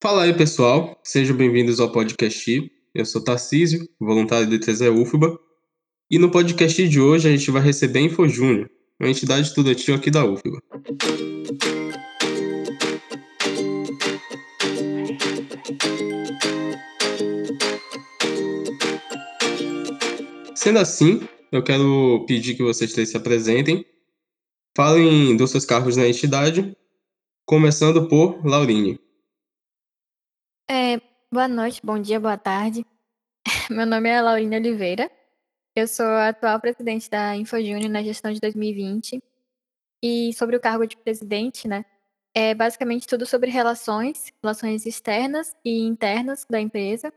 Fala aí, pessoal. Sejam bem-vindos ao podcast. Eu sou Tarcísio, voluntário do TZE UFBA. E no podcast de hoje a gente vai receber a InfoJúnior, uma entidade estudantil aqui da UFBA. Sendo assim, eu quero pedir que vocês três se apresentem, falem dos seus cargos na entidade, começando por Laurine. Boa noite, bom dia, boa tarde. Meu nome é Laurine Oliveira. Eu sou a atual presidente da InfoJúnior na gestão de 2020. E sobre o cargo de presidente, né? É basicamente tudo sobre relações, relações externas e internas da empresa.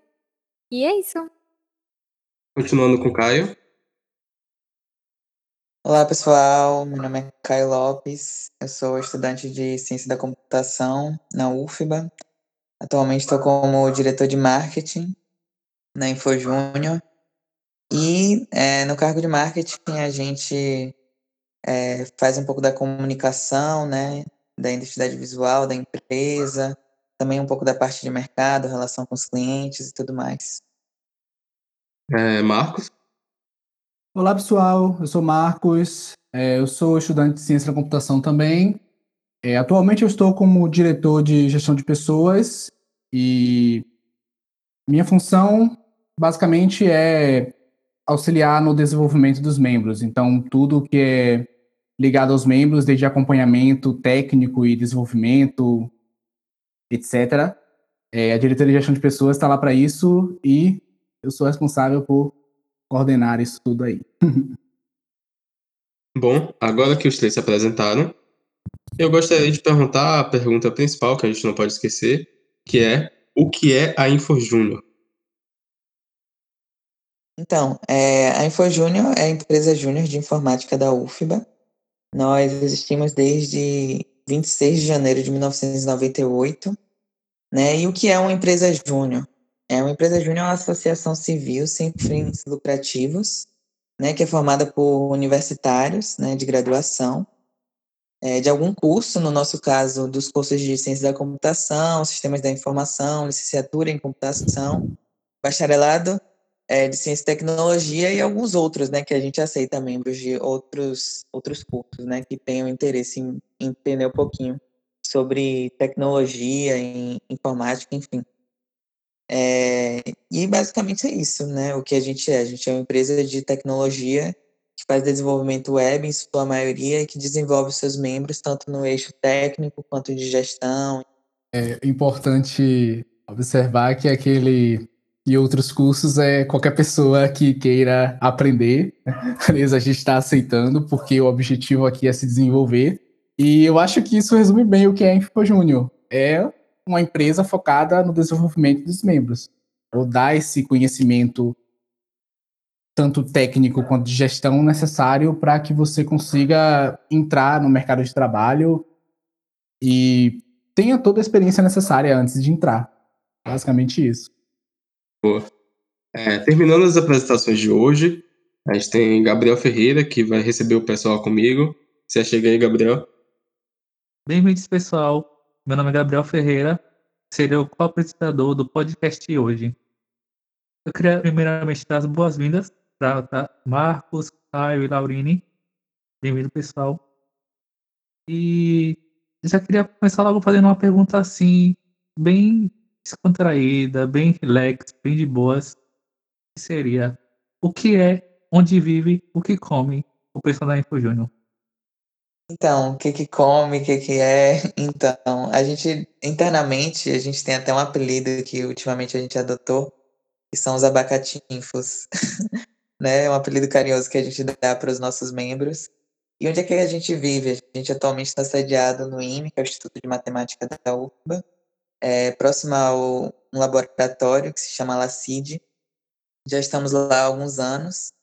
E é isso. Continuando com Caio. Olá, pessoal. Meu nome é Caio Lopes. Eu sou estudante de Ciência da Computação na UFBA. Atualmente estou como diretor de marketing na InfoJúnior. E é, no cargo de marketing a gente é, faz um pouco da comunicação, né, da identidade visual da empresa, também um pouco da parte de mercado, relação com os clientes e tudo mais. É, Marcos. Olá, pessoal. Eu sou Marcos. É, eu sou estudante de ciência da computação também. É, atualmente eu estou como diretor de gestão de pessoas e minha função basicamente é auxiliar no desenvolvimento dos membros. Então, tudo que é ligado aos membros, desde acompanhamento técnico e desenvolvimento, etc. É, a diretoria de gestão de pessoas está lá para isso e eu sou responsável por coordenar isso tudo aí. Bom, agora que os três se apresentaram, eu gostaria de perguntar a pergunta principal que a gente não pode esquecer, que é o que é a InfoJúnior? Então, é, a InfoJúnior é a empresa júnior de informática da UFBA. Nós existimos desde 26 de janeiro de 1998. Né? E o que é uma empresa júnior? É uma empresa júnior é uma associação civil sem fins lucrativos, né, que é formada por universitários, né, de graduação, é, de algum curso, no nosso caso, dos cursos de ciência da computação, sistemas da informação, licenciatura em computação, bacharelado é, de ciência e tecnologia e alguns outros, né, que a gente aceita membros de outros outros cursos, né, que tenham interesse em, em entender um pouquinho sobre tecnologia, em informática, enfim. É, e basicamente é isso, né? O que a gente é. A gente é uma empresa de tecnologia que faz desenvolvimento web em sua maioria e que desenvolve seus membros tanto no eixo técnico quanto de gestão. É importante observar que aquele e outros cursos é qualquer pessoa que queira aprender. Beleza, a gente está aceitando porque o objetivo aqui é se desenvolver. E eu acho que isso resume bem o que é Info Júnior. É uma empresa focada no desenvolvimento dos membros. Ou dar esse conhecimento, tanto técnico quanto de gestão, necessário para que você consiga entrar no mercado de trabalho e tenha toda a experiência necessária antes de entrar. Basicamente isso. Boa. É, terminando as apresentações de hoje, a gente tem Gabriel Ferreira, que vai receber o pessoal comigo. Você chega aí, Gabriel. Bem-vindos, pessoal. Meu nome é Gabriel Ferreira, serei o co-apresentador do podcast hoje. Eu queria primeiramente dar as boas-vindas Marcos, Caio e Laurini. Bem-vindo, pessoal. E já queria começar logo fazendo uma pergunta assim, bem descontraída, bem relax, bem de boas. Que seria: o que é, onde vive, o que come o pessoal da Info Júnior? Então, o que que come, o que que é? Então, a gente, internamente, a gente tem até um apelido que ultimamente a gente adotou, que são os abacatinfos, né? É um apelido carinhoso que a gente dá para os nossos membros. E onde é que a gente vive? A gente atualmente está sediado no IME, que é o Instituto de Matemática da UFBA, é, próximo ao um laboratório que se chama LACID. Já estamos lá há alguns anos.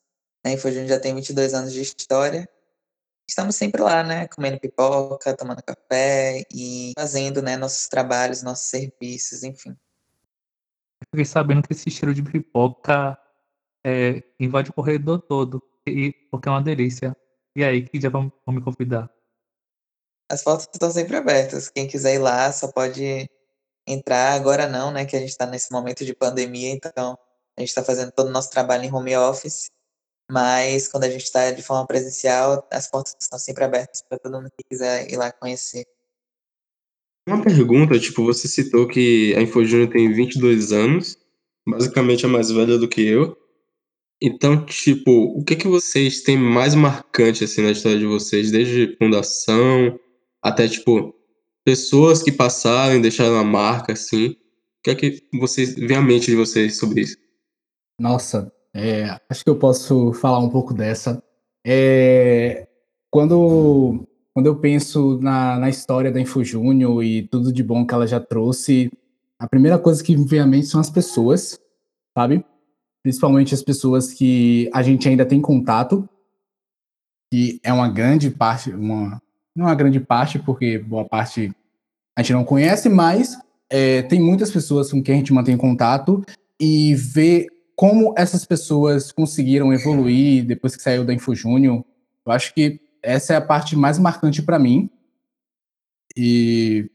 A Infojúnior já tem 22 anos de história estamos sempre lá, né, comendo pipoca, tomando café e fazendo, né, nossos trabalhos, nossos serviços, enfim. Fiquei sabendo que esse cheiro de pipoca é, invade o corredor todo, e, porque é uma delícia. E aí, que dia vão, vão me convidar? As portas estão sempre abertas. Quem quiser ir lá só pode entrar. Agora não, né? Que a gente está nesse momento de pandemia, então a gente está fazendo todo o nosso trabalho em home office. Mas quando a gente está de forma presencial, as portas estão sempre abertas para todo mundo que quiser ir lá conhecer. Uma pergunta, tipo, você citou que a InfoJúnior tem 22 anos, basicamente é mais velha do que eu. Então, tipo, o que que vocês têm mais marcante assim na história de vocês, desde fundação até tipo pessoas que passaram e deixaram a marca assim? O que é que vocês vem à mente de vocês sobre isso? Nossa, é, acho que eu posso falar um pouco dessa. É, quando, quando eu penso na, na história da InfoJúnior e tudo de bom que ela já trouxe, a primeira coisa que me vem à mente são as pessoas, sabe? Principalmente as pessoas que a gente ainda tem contato, que é uma grande parte, uma, não uma grande parte, porque boa parte a gente não conhece, mas é, tem muitas pessoas com quem a gente mantém contato e ver como essas pessoas conseguiram evoluir depois que saiu da InfoJúnior, eu acho que essa é a parte mais marcante para mim. E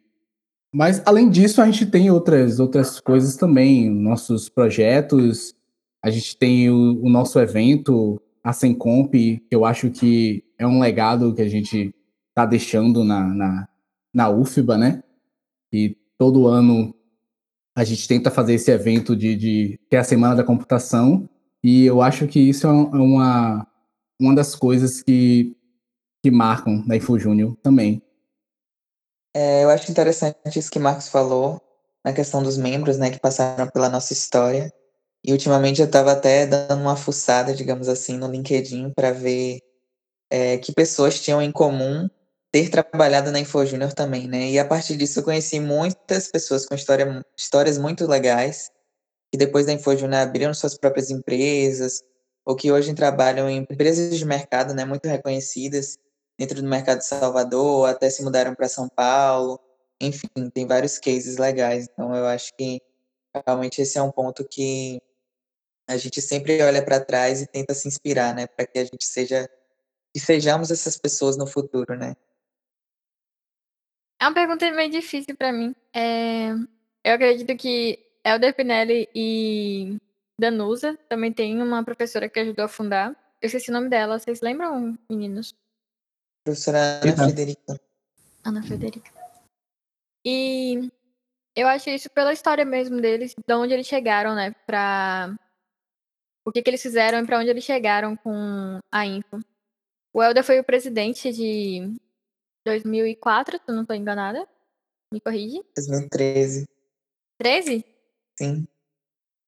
mas além disso, a gente tem outras outras coisas também, nossos projetos, a gente tem o, o nosso evento, a Sencomp, que eu acho que é um legado que a gente está deixando na, na, na UFBA, né? E todo ano a gente tenta fazer esse evento de, de que é a Semana da Computação, e eu acho que isso é, é uma, uma das coisas que, que marcam da InfoJúnior também. É, eu acho interessante isso que Marcos falou, na questão dos membros, né, que passaram pela nossa história. E ultimamente eu estava até dando uma fuçada, digamos assim, no LinkedIn para ver é, que pessoas tinham em comum ter trabalhado na InfoJúnior também, né? E a partir disso eu conheci muitas pessoas com história, histórias muito legais, que depois da InfoJúnior abriram suas próprias empresas, ou que hoje trabalham em empresas de mercado, né, muito reconhecidas dentro do mercado de Salvador, até se mudaram para São Paulo. Enfim, tem vários cases legais. Então eu acho que realmente esse é um ponto que a gente sempre olha para trás e tenta se inspirar, né, para que a gente seja e sejamos essas pessoas no futuro, né? É uma pergunta meio difícil para mim. É... Eu acredito que Elder Pinelli e Danusa também tem uma professora que ajudou a fundar. Eu esqueci o nome dela. Vocês lembram, meninos? Professora Ana Frederica. Ana Frederica. E eu acho isso pela história mesmo deles, de onde eles chegaram, né? Pra. O que, que eles fizeram e pra onde eles chegaram com a info. O Elder foi o presidente de 2004, se eu não tô enganada. Me corrige. 2013. 13? Sim.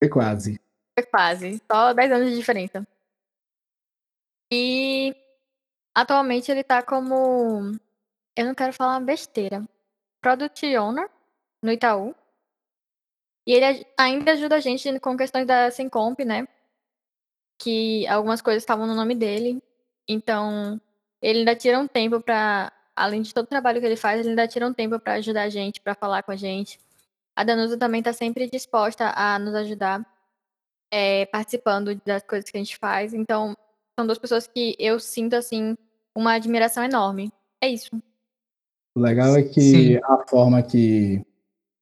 Foi quase. Foi quase. Só 10 anos de diferença. E atualmente ele tá como. Eu não quero falar uma besteira. Product Owner no Itaú. E ele ainda ajuda a gente com questões da Sencomp, né? Que algumas coisas estavam no nome dele. Então, ele ainda tira um tempo para além de todo o trabalho que ele faz, ele ainda tira um tempo para ajudar a gente, para falar com a gente. A Danusa também está sempre disposta a nos ajudar, é, participando das coisas que a gente faz. Então, são duas pessoas que eu sinto, assim, uma admiração enorme. É isso. O legal é que Sim. a forma que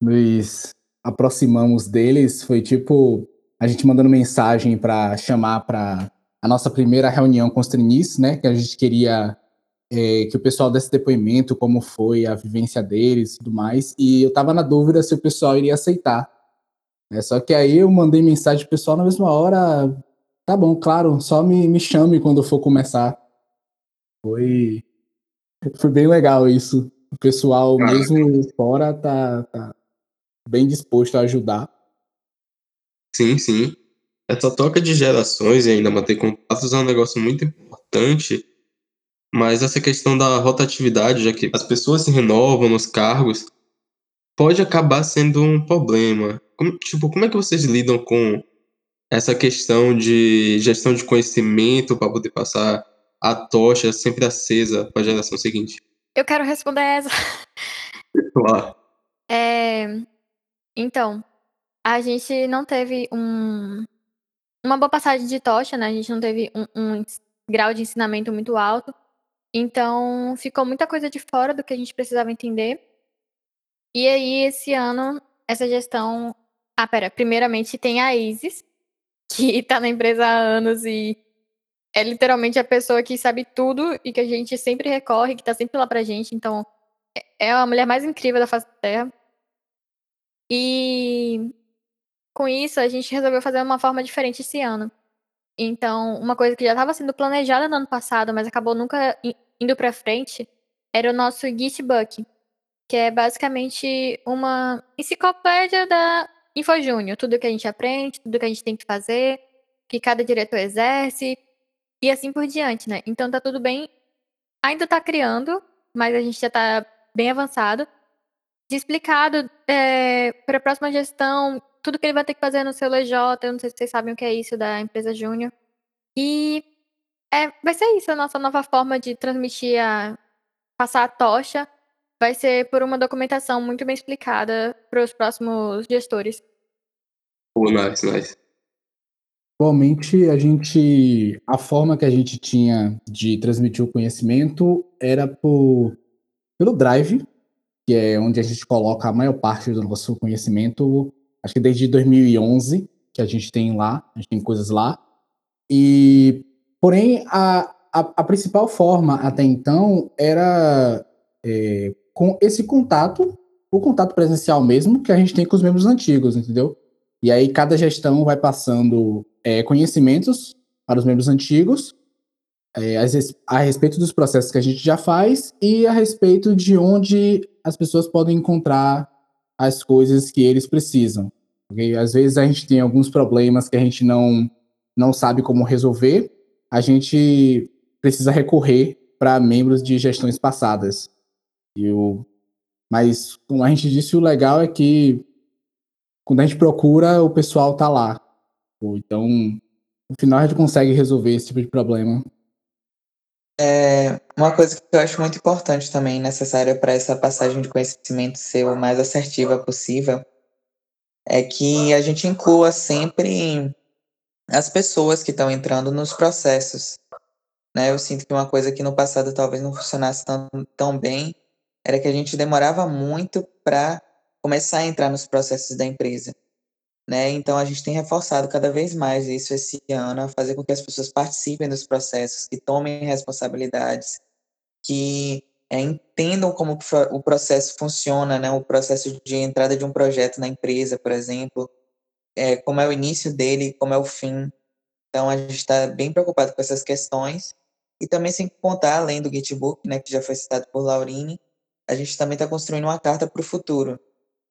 nos aproximamos deles foi tipo a gente mandando mensagem para chamar para a nossa primeira reunião com os trainees, né? Que a gente queria é, que o pessoal desse depoimento, como foi a vivência deles e tudo mais, e eu estava na dúvida se o pessoal iria aceitar. É, só que aí eu mandei mensagem pro pessoal na mesma hora, tá bom, claro, só me, me chame quando for começar. Foi, foi bem legal isso. O pessoal, mesmo fora, tá, tá bem disposto a ajudar. Sim, sim. Essa troca de gerações e ainda manter contatos é um negócio muito importante mas essa questão da rotatividade, já que as pessoas se renovam nos cargos, pode acabar sendo um problema. Como, tipo, como é que vocês lidam com essa questão de gestão de conhecimento para poder passar a tocha sempre acesa para a geração seguinte? Eu quero responder essa. Claro. É, então, a gente não teve um, uma boa passagem de tocha, né? A gente não teve um, um grau de ensinamento muito alto. Então, ficou muita coisa de fora do que a gente precisava entender. E aí, esse ano, essa gestão. Ah, pera. Primeiramente tem a Isis, que tá na empresa há anos e é literalmente a pessoa que sabe tudo e que a gente sempre recorre, que tá sempre lá pra gente. Então, é a mulher mais incrível da face da Terra. E com isso, a gente resolveu fazer uma forma diferente esse ano. Então, uma coisa que já estava sendo planejada no ano passado, mas acabou nunca indo para frente, era o nosso Gitbook, que é basicamente uma enciclopédia da InfoJúnior. Tudo que a gente aprende, tudo que a gente tem que fazer, que cada diretor exerce, e assim por diante, né? Então tá tudo bem. Ainda tá criando, mas a gente já tá bem avançado. De explicado é, para a próxima gestão, tudo que ele vai ter que fazer no seu LJ, eu não sei se vocês sabem o que é isso da empresa Júnior. E é, vai ser isso, a nossa nova forma de transmitir a. passar a tocha. Vai ser por uma documentação muito bem explicada para os próximos gestores. Oh, nice, nice. Atualmente, a gente. A forma que a gente tinha de transmitir o conhecimento era por, pelo Drive, que é onde a gente coloca a maior parte do nosso conhecimento acho que desde 2011 que a gente tem lá, a gente tem coisas lá. E, porém, a, a, a principal forma até então era é, com esse contato, o contato presencial mesmo, que a gente tem com os membros antigos, entendeu? E aí cada gestão vai passando é, conhecimentos para os membros antigos é, a respeito dos processos que a gente já faz e a respeito de onde as pessoas podem encontrar as coisas que eles precisam. Okay? Às vezes a gente tem alguns problemas que a gente não, não sabe como resolver, a gente precisa recorrer para membros de gestões passadas. E o, mas, como a gente disse, o legal é que quando a gente procura, o pessoal está lá. Então, no final, a gente consegue resolver esse tipo de problema. É, uma coisa que eu acho muito importante também, necessária para essa passagem de conhecimento ser o mais assertiva possível, é que a gente inclua sempre as pessoas que estão entrando nos processos. Né? Eu sinto que uma coisa que no passado talvez não funcionasse tão, tão bem era que a gente demorava muito para começar a entrar nos processos da empresa. Né? Então a gente tem reforçado cada vez mais isso esse ano, a fazer com que as pessoas participem dos processos, que tomem responsabilidades, que é, entendam como o processo funciona, né? O processo de entrada de um projeto na empresa, por exemplo, é, como é o início dele, como é o fim. Então a gente está bem preocupado com essas questões e também sem contar além do Gitbook, né, que já foi citado por Laurine, a gente também está construindo uma carta para o futuro,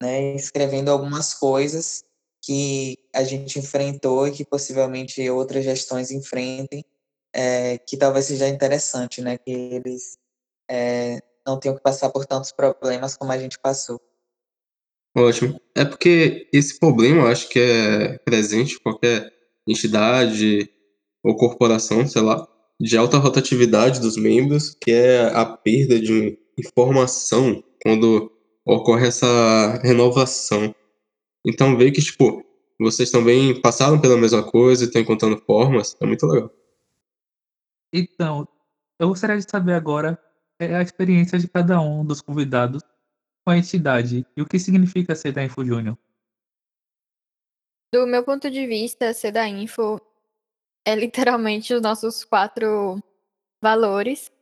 né? Escrevendo algumas coisas que a gente enfrentou e que possivelmente outras gestões enfrentem, é, que talvez seja interessante, né? Que eles é, não tenham que passar por tantos problemas como a gente passou. Ótimo. É porque esse problema acho que é presente em qualquer entidade ou corporação, sei lá, de alta rotatividade dos membros, que é a perda de informação quando ocorre essa renovação. Então ver que, tipo, vocês também passaram pela mesma coisa e estão encontrando formas, é muito legal. Então, eu gostaria de saber agora é a experiência de cada um dos convidados com a entidade e o que significa ser da Info Júnior. Do meu ponto de vista, ser da Info é literalmente os nossos quatro valores,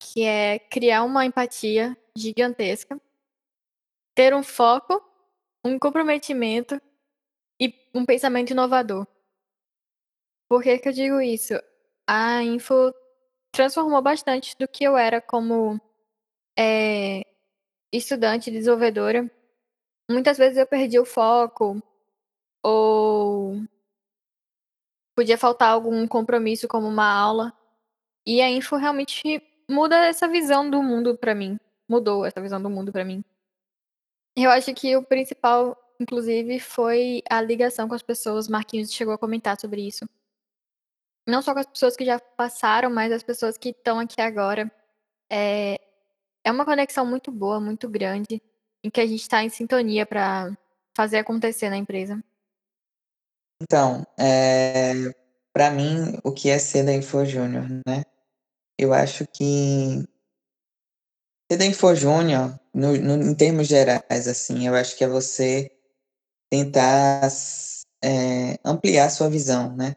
que é criar uma empatia gigantesca, ter um foco, um comprometimento e um pensamento inovador. Por que, que eu digo isso? A Info transformou bastante do que eu era como é, estudante, desenvolvedora. Muitas vezes eu perdi o foco ou podia faltar algum compromisso como uma aula. E a info realmente muda essa visão do mundo para mim. Mudou essa visão do mundo para mim. Eu acho que o principal, inclusive, foi a ligação com as pessoas. Marquinhos chegou a comentar sobre isso. Não só com as pessoas que já passaram, mas as pessoas que estão aqui agora. É, é uma conexão muito boa, muito grande, em que a gente está em sintonia para fazer acontecer na empresa. Então, é, para mim, o que é ser da Info Júnior, né? Eu acho que Ser da InfoJúnior, no, no, em termos gerais, assim, eu acho que é você tentar é, ampliar sua visão, né?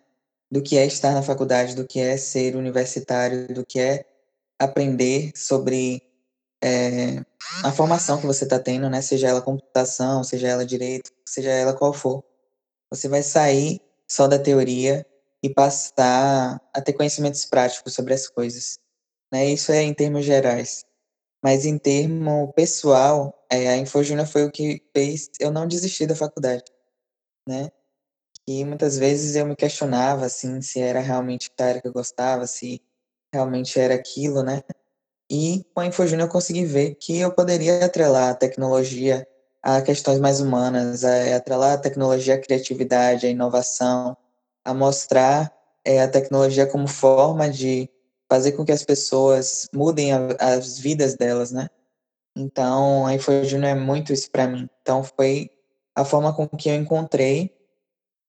Do que é estar na faculdade, do que é ser universitário, do que é aprender sobre é, a formação que você está tendo, né? Seja ela computação, seja ela direito, seja ela qual for. Você vai sair só da teoria e passar a ter conhecimentos práticos sobre as coisas. Né? Isso é em termos gerais. Mas em termo pessoal, é, a InfoJúnior foi o que fez eu não desistir da faculdade, né? E muitas vezes eu me questionava, assim, se era realmente a área que eu gostava, se realmente era aquilo, né? E com a InfoJúnior eu consegui ver que eu poderia atrelar a tecnologia a questões mais humanas, a atrelar a tecnologia à criatividade, à inovação, a mostrar é, a tecnologia como forma de fazer com que as pessoas mudem a, as vidas delas, né? Então, a InfoJuno é muito isso para mim. Então, foi a forma com que eu encontrei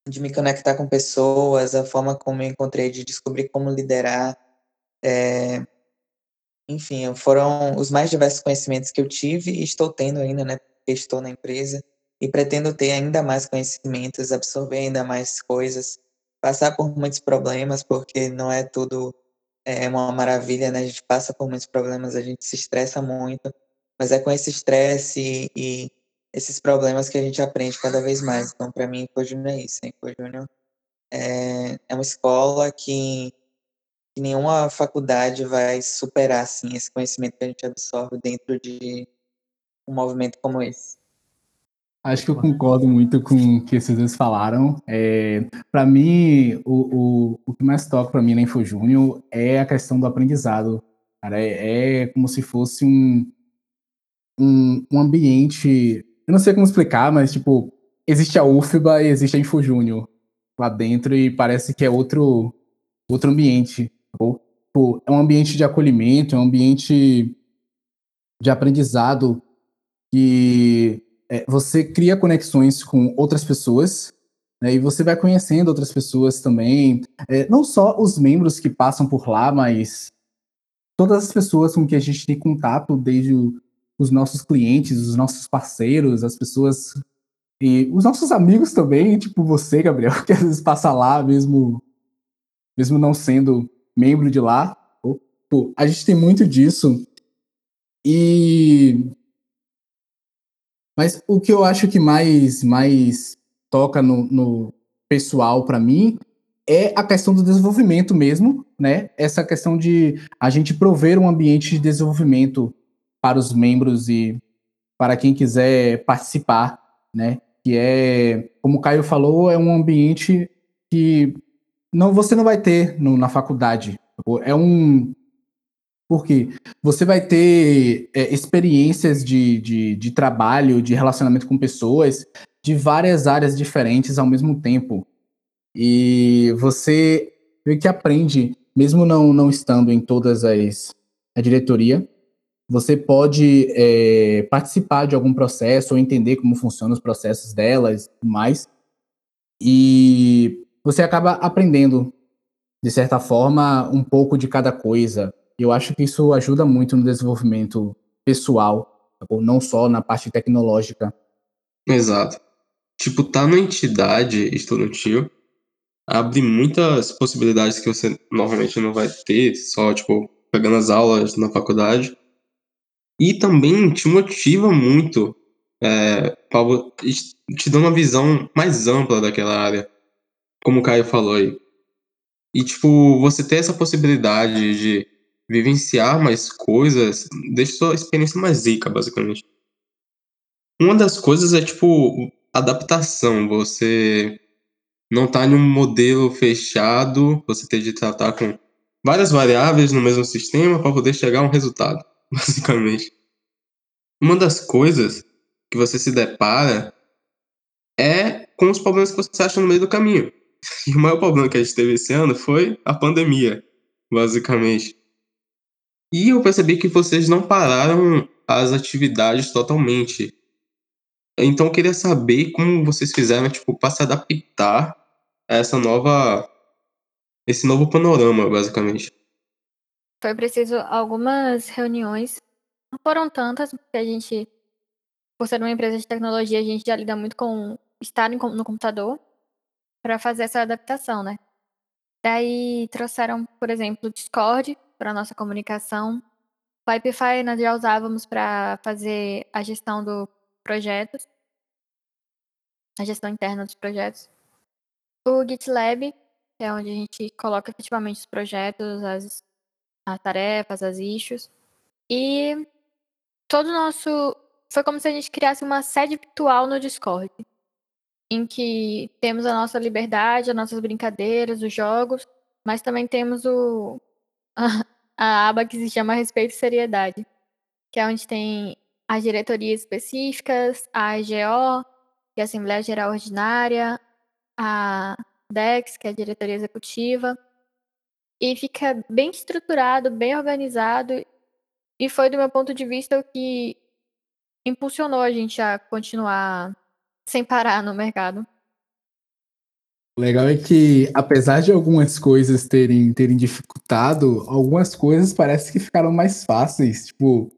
de me conectar com pessoas, a forma como eu encontrei de descobrir como liderar. É, enfim, foram os mais diversos conhecimentos que eu tive e estou tendo ainda, né? Porque estou na empresa e pretendo ter ainda mais conhecimentos, absorver ainda mais coisas, passar por muitos problemas, porque não é tudo é uma maravilha, né? A gente passa por muitos problemas, a gente se estressa muito, mas é com esse estresse e, e esses problemas que a gente aprende cada vez mais. Então, para mim, Info Júnior é isso. Info Júnior é, é uma escola que, que nenhuma faculdade vai superar assim, esse conhecimento que a gente absorve dentro de um movimento como esse. Acho que eu concordo muito com o que vocês dois falaram. É, para mim, o, o, o que mais toca para mim na InfoJúnior é a questão do aprendizado. Cara, é, é como se fosse um, um, um, ambiente. Eu não sei como explicar, mas tipo, existe a UFBA e existe a InfoJúnior lá dentro e parece que é outro, outro ambiente. Ou, tipo, é um ambiente de acolhimento, é um ambiente de aprendizado que é, você cria conexões com outras pessoas, né, e você vai conhecendo outras pessoas também, é, não só os membros que passam por lá, mas todas as pessoas com que a gente tem contato, desde o, os nossos clientes, os nossos parceiros, as pessoas e os nossos amigos também, tipo você, Gabriel, que às vezes passa lá mesmo, mesmo não sendo membro de lá. Pô, a gente tem muito disso. E mas o que eu acho que mais, mais toca no, no pessoal para mim é a questão do desenvolvimento mesmo, né? Essa questão de a gente prover um ambiente de desenvolvimento para os membros e para quem quiser participar, né? Que é, como o Caio falou, é um ambiente que não você não vai ter no, na faculdade. É um porque você vai ter é, experiências de, de, de trabalho, de relacionamento com pessoas de várias áreas diferentes ao mesmo tempo. E você meio que aprende, mesmo não, não estando em todas as a diretoria, você pode é, participar de algum processo ou entender como funcionam os processos delas e mais. E você acaba aprendendo, de certa forma, um pouco de cada coisa. Eu acho que isso ajuda muito no desenvolvimento pessoal, não só na parte tecnológica. Exato. Tipo, tá na entidade estudantil abre muitas possibilidades que você normalmente não vai ter, só, tipo, pegando as aulas na faculdade. E também te motiva muito, é, te dá uma visão mais ampla daquela área, como o Caio falou aí. E, tipo, você ter essa possibilidade de vivenciar mais coisas deixa sua experiência mais rica, basicamente. Uma das coisas é, tipo, adaptação. Você não tá em um modelo fechado, você tem de tratar com várias variáveis no mesmo sistema para poder chegar a um resultado, basicamente. Uma das coisas que você se depara é com os problemas que você acha no meio do caminho. E o maior problema que a gente teve esse ano foi a pandemia, basicamente. E eu percebi que vocês não pararam as atividades totalmente. Então eu queria saber como vocês fizeram, tipo, para se adaptar a essa nova. esse novo panorama, basicamente. Foi preciso algumas reuniões não foram tantas, porque a gente, por ser uma empresa de tecnologia, a gente já lida muito com estar no computador para fazer essa adaptação, né? Daí trouxeram, por exemplo, o Discord para nossa comunicação. O Pipefy nós já usávamos para fazer a gestão do projetos, a gestão interna dos projetos. O GitLab, que é onde a gente coloca efetivamente os projetos, as, as tarefas, as issues. E todo o nosso. Foi como se a gente criasse uma sede virtual no Discord, em que temos a nossa liberdade, as nossas brincadeiras, os jogos, mas também temos o, a, aba que se chama Respeito e Seriedade, que é onde tem as diretorias específicas, a AGO, que é a Assembleia Geral Ordinária, a DEX, que é a diretoria executiva, e fica bem estruturado, bem organizado, e foi, do meu ponto de vista, o que impulsionou a gente a continuar sem parar no mercado. O legal é que, apesar de algumas coisas terem, terem dificultado, algumas coisas parece que ficaram mais fáceis. Tipo,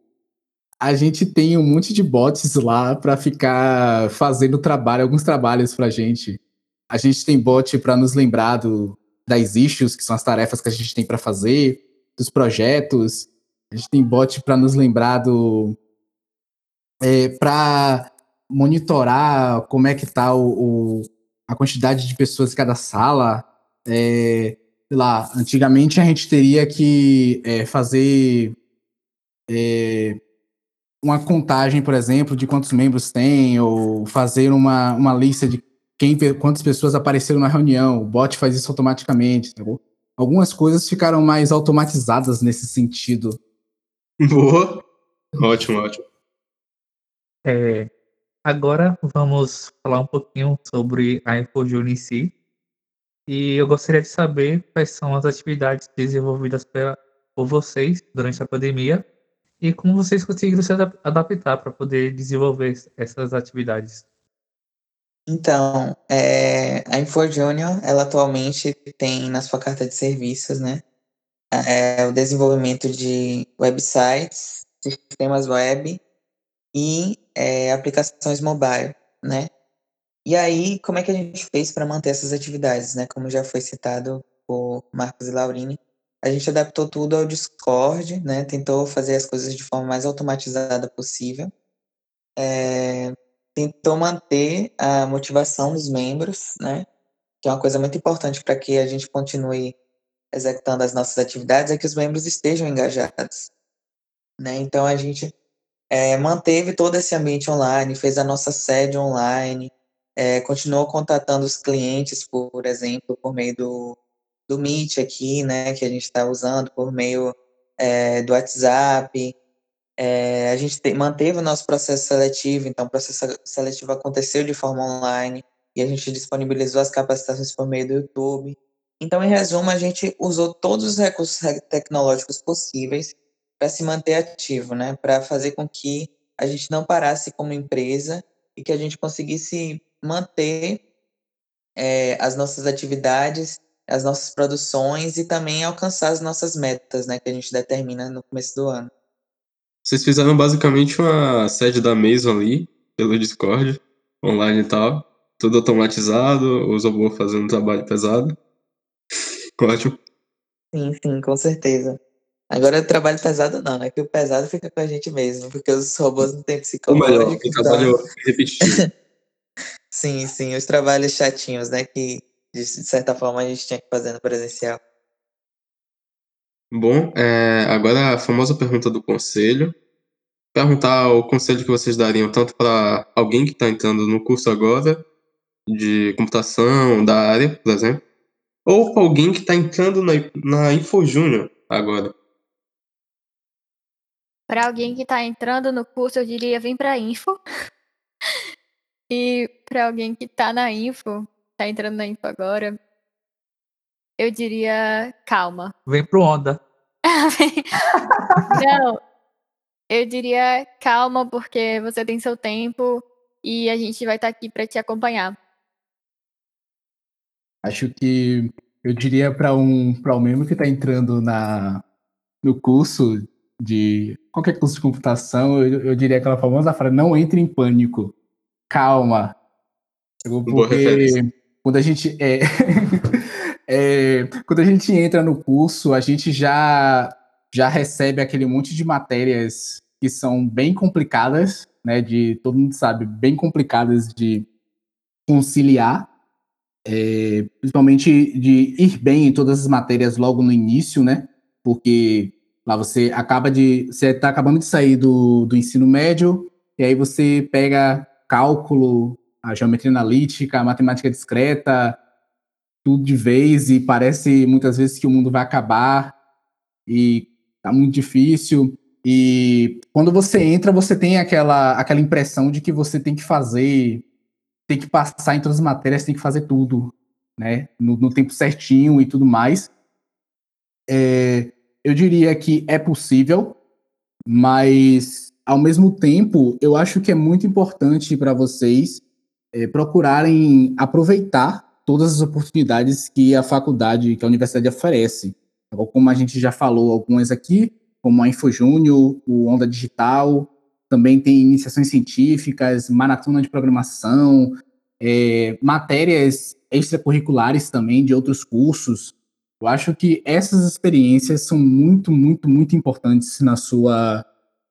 a gente tem um monte de bots lá para ficar fazendo trabalho, alguns trabalhos pra gente. A gente tem bot para nos lembrar do, das issues, que são as tarefas que a gente tem para fazer, dos projetos. A gente tem bot para nos lembrar do. É, para monitorar como é que tá o, o, a quantidade de pessoas em cada sala. É, sei lá, antigamente a gente teria que é, fazer é, uma contagem, por exemplo, de quantos membros tem, ou fazer uma, uma lista de quem, quantas pessoas apareceram na reunião. O bot faz isso automaticamente. Tá Algumas coisas ficaram mais automatizadas nesse sentido. Boa. Ótimo, ótimo. É, agora vamos falar um pouquinho sobre a InfoJune em si. E eu gostaria de saber quais são as atividades desenvolvidas pela, por vocês durante a pandemia e como vocês conseguiram se adaptar para poder desenvolver essas atividades. Então, é, a InfoJunior, ela atualmente tem na sua carta de serviços, né, é, o desenvolvimento de websites, sistemas web e é, aplicações mobile, né? E aí, como é que a gente fez para manter essas atividades, né? Como já foi citado por Marcos e Laurini, a gente adaptou tudo ao Discord, né? Tentou fazer as coisas de forma mais automatizada possível. É, tentou manter a motivação dos membros, né? Que é uma coisa muito importante para que a gente continue executando as nossas atividades, é que os membros estejam engajados, né? Então a gente é, manteve todo esse ambiente online, fez a nossa sede online, é, continuou contatando os clientes, por exemplo, por meio do, do Meet aqui, né, que a gente está usando, por meio é, do WhatsApp. É, a gente te, manteve o nosso processo seletivo, então o processo seletivo aconteceu de forma online e a gente disponibilizou as capacitações por meio do YouTube. Então, em resumo, a gente usou todos os recursos tecnológicos possíveis para se manter ativo, né? Para fazer com que a gente não parasse como empresa e que a gente conseguisse manter é, as nossas atividades, as nossas produções e também alcançar as nossas metas, né? Que a gente determina no começo do ano. Vocês fizeram basicamente uma sede da mesa ali, pelo Discord, online e tal. Tudo automatizado, os robôs fazendo um trabalho pesado. Ótimo. Sim, sim, com certeza. Agora o trabalho pesado não, né? Que o pesado fica com a gente mesmo, porque os robôs não têm psicológico. O melhor, o trabalho repetitivo. sim, sim, os trabalhos chatinhos, né? Que de certa forma a gente tinha que fazer no presencial. Bom, é, agora a famosa pergunta do conselho. Perguntar o conselho que vocês dariam tanto para alguém que está entrando no curso agora, de computação, da área, por exemplo, ou para alguém que está entrando na, na InfoJúnior agora? Para alguém que está entrando no curso, eu diria vem para Info. e para alguém que está na Info, está entrando na Info agora, eu diria calma. Vem pro Onda. Não, eu diria calma porque você tem seu tempo e a gente vai estar tá aqui para te acompanhar. Acho que eu diria para um para um membro que está entrando na no curso de qualquer curso de computação, eu, eu diria aquela famosa frase: não entre em pânico, calma. Porque quando a gente é, é, quando a gente entra no curso, a gente já já recebe aquele monte de matérias que são bem complicadas, né? De todo mundo sabe, bem complicadas de conciliar, é, principalmente de ir bem em todas as matérias logo no início, né? Porque lá você acaba de. Você está acabando de sair do, do ensino médio, e aí você pega cálculo, a geometria analítica, a matemática discreta, tudo de vez, e parece muitas vezes que o mundo vai acabar, e tá muito difícil. E quando você entra, você tem aquela, aquela impressão de que você tem que fazer tem que passar em todas as matérias, tem que fazer tudo, né? No, no tempo certinho e tudo mais. É, eu diria que é possível, mas ao mesmo tempo, eu acho que é muito importante para vocês é, procurarem aproveitar todas as oportunidades que a faculdade, que a universidade oferece. Como a gente já falou algumas aqui, como a InfoJúnior, o Onda Digital, também tem iniciações científicas, maratona de programação, é, matérias extracurriculares também de outros cursos. Eu acho que essas experiências são muito, muito, muito importantes na sua,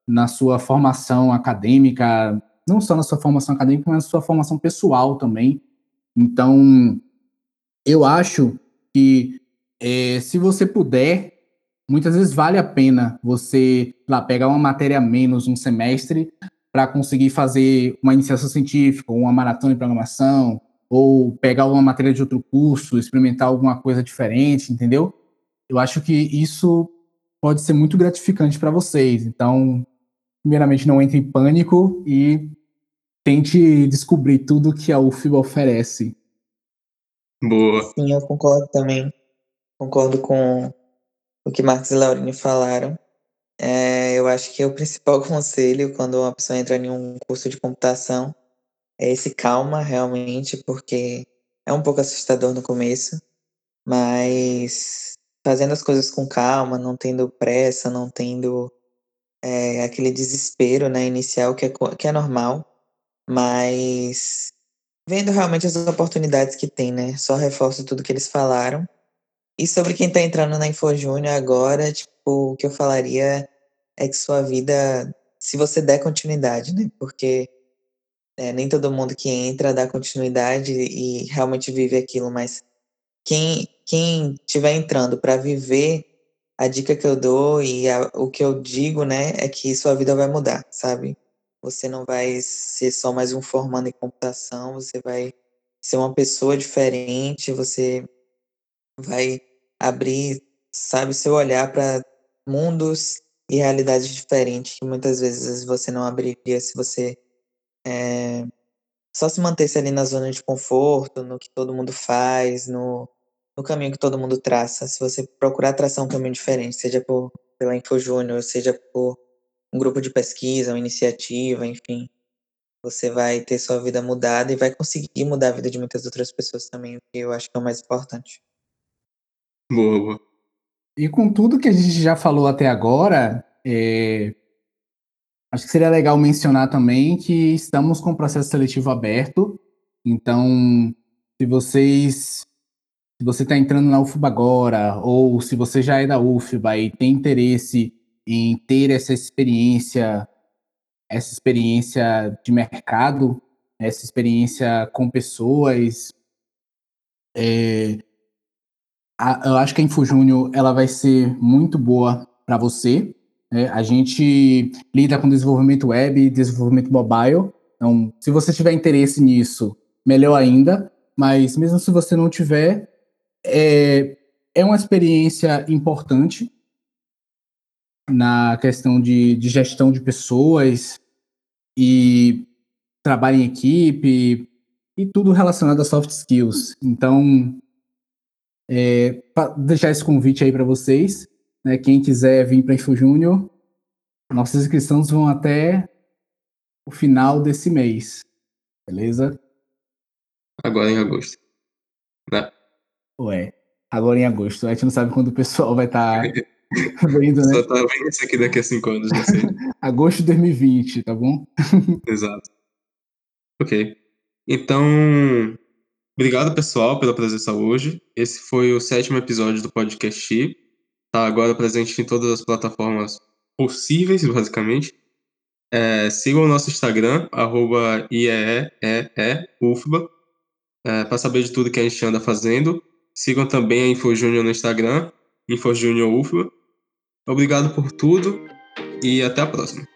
na sua formação acadêmica, não só na sua formação acadêmica, mas na sua formação pessoal também. Então, eu acho que é, se você puder muitas vezes vale a pena você lá pegar uma matéria a menos um semestre para conseguir fazer uma iniciação científica, uma maratona de programação, ou pegar uma matéria de outro curso, experimentar alguma coisa diferente, entendeu? Eu acho que isso pode ser muito gratificante para vocês. Então, primeiramente, não entre em pânico e tente descobrir tudo que a UFBA oferece. Boa. Sim, eu concordo também. Concordo com o que Marcos e Laurine falaram. É, eu acho que o principal conselho quando uma pessoa entra em um curso de computação é esse calma, realmente, porque é um pouco assustador no começo, mas fazendo as coisas com calma, não tendo pressa, não tendo é, aquele desespero né, inicial que é, que é normal, mas vendo realmente as oportunidades que tem, né? Só reforço tudo que eles falaram. E sobre quem tá entrando na InfoJúnior agora, tipo, o que eu falaria é que sua vida, se você der continuidade, né? Porque é, nem todo mundo que entra dá continuidade e realmente vive aquilo, mas quem quem estiver entrando para viver, a dica que eu dou e a, o que eu digo, né, é que sua vida vai mudar, sabe? Você não vai ser só mais um formando em computação, você vai ser uma pessoa diferente, você vai abrir, sabe, seu olhar para mundos e realidades diferentes que muitas vezes você não abriria se você é, só se mantesse ali na zona de conforto, no que todo mundo faz, no, no caminho que todo mundo traça. Se você procurar traçar um caminho diferente, seja por, pela InfoJúnior, seja por um grupo de pesquisa, uma iniciativa, enfim, você vai ter sua vida mudada e vai conseguir mudar a vida de muitas outras pessoas também, o que eu acho que é o mais importante. Boa, boa. E com tudo que a gente já falou até agora, é... acho que seria legal mencionar também que estamos com o processo seletivo aberto. Então, se vocês. Se você está entrando na UFBA agora, ou se você já é da UFBA e tem interesse em ter essa experiência, essa experiência de mercado, essa experiência com pessoas, é, a, eu acho que a InfoJúnior ela vai ser muito boa para você. Né? A gente lida com desenvolvimento web e desenvolvimento mobile. Então, se você tiver interesse nisso, melhor ainda. Mas mesmo se você não tiver, é, é uma experiência importante na questão de, de gestão de pessoas e trabalho em equipe e tudo relacionado a soft skills. Então, é, deixar esse convite aí para vocês. Né, quem quiser vir para Info Júnior, nossas inscrições vão até o final desse mês. Beleza? Agora em agosto. Né? Ué, agora em agosto. A gente não sabe quando o pessoal vai estar tá Vendo, né? Só tá vendo isso aqui daqui a cinco anos, não sei. Agosto de 2020, tá bom? Exato. Ok. Então, obrigado pessoal pela presença hoje. Esse foi o sétimo episódio do podcast. Tá agora presente em todas as plataformas possíveis, basicamente. É, sigam o nosso Instagram, arroba IEEEUFBA, é, para saber de tudo que a gente anda fazendo. Sigam também a InfoJúnior no Instagram, InfoJúnior UFBA. Obrigado por tudo e até a próxima.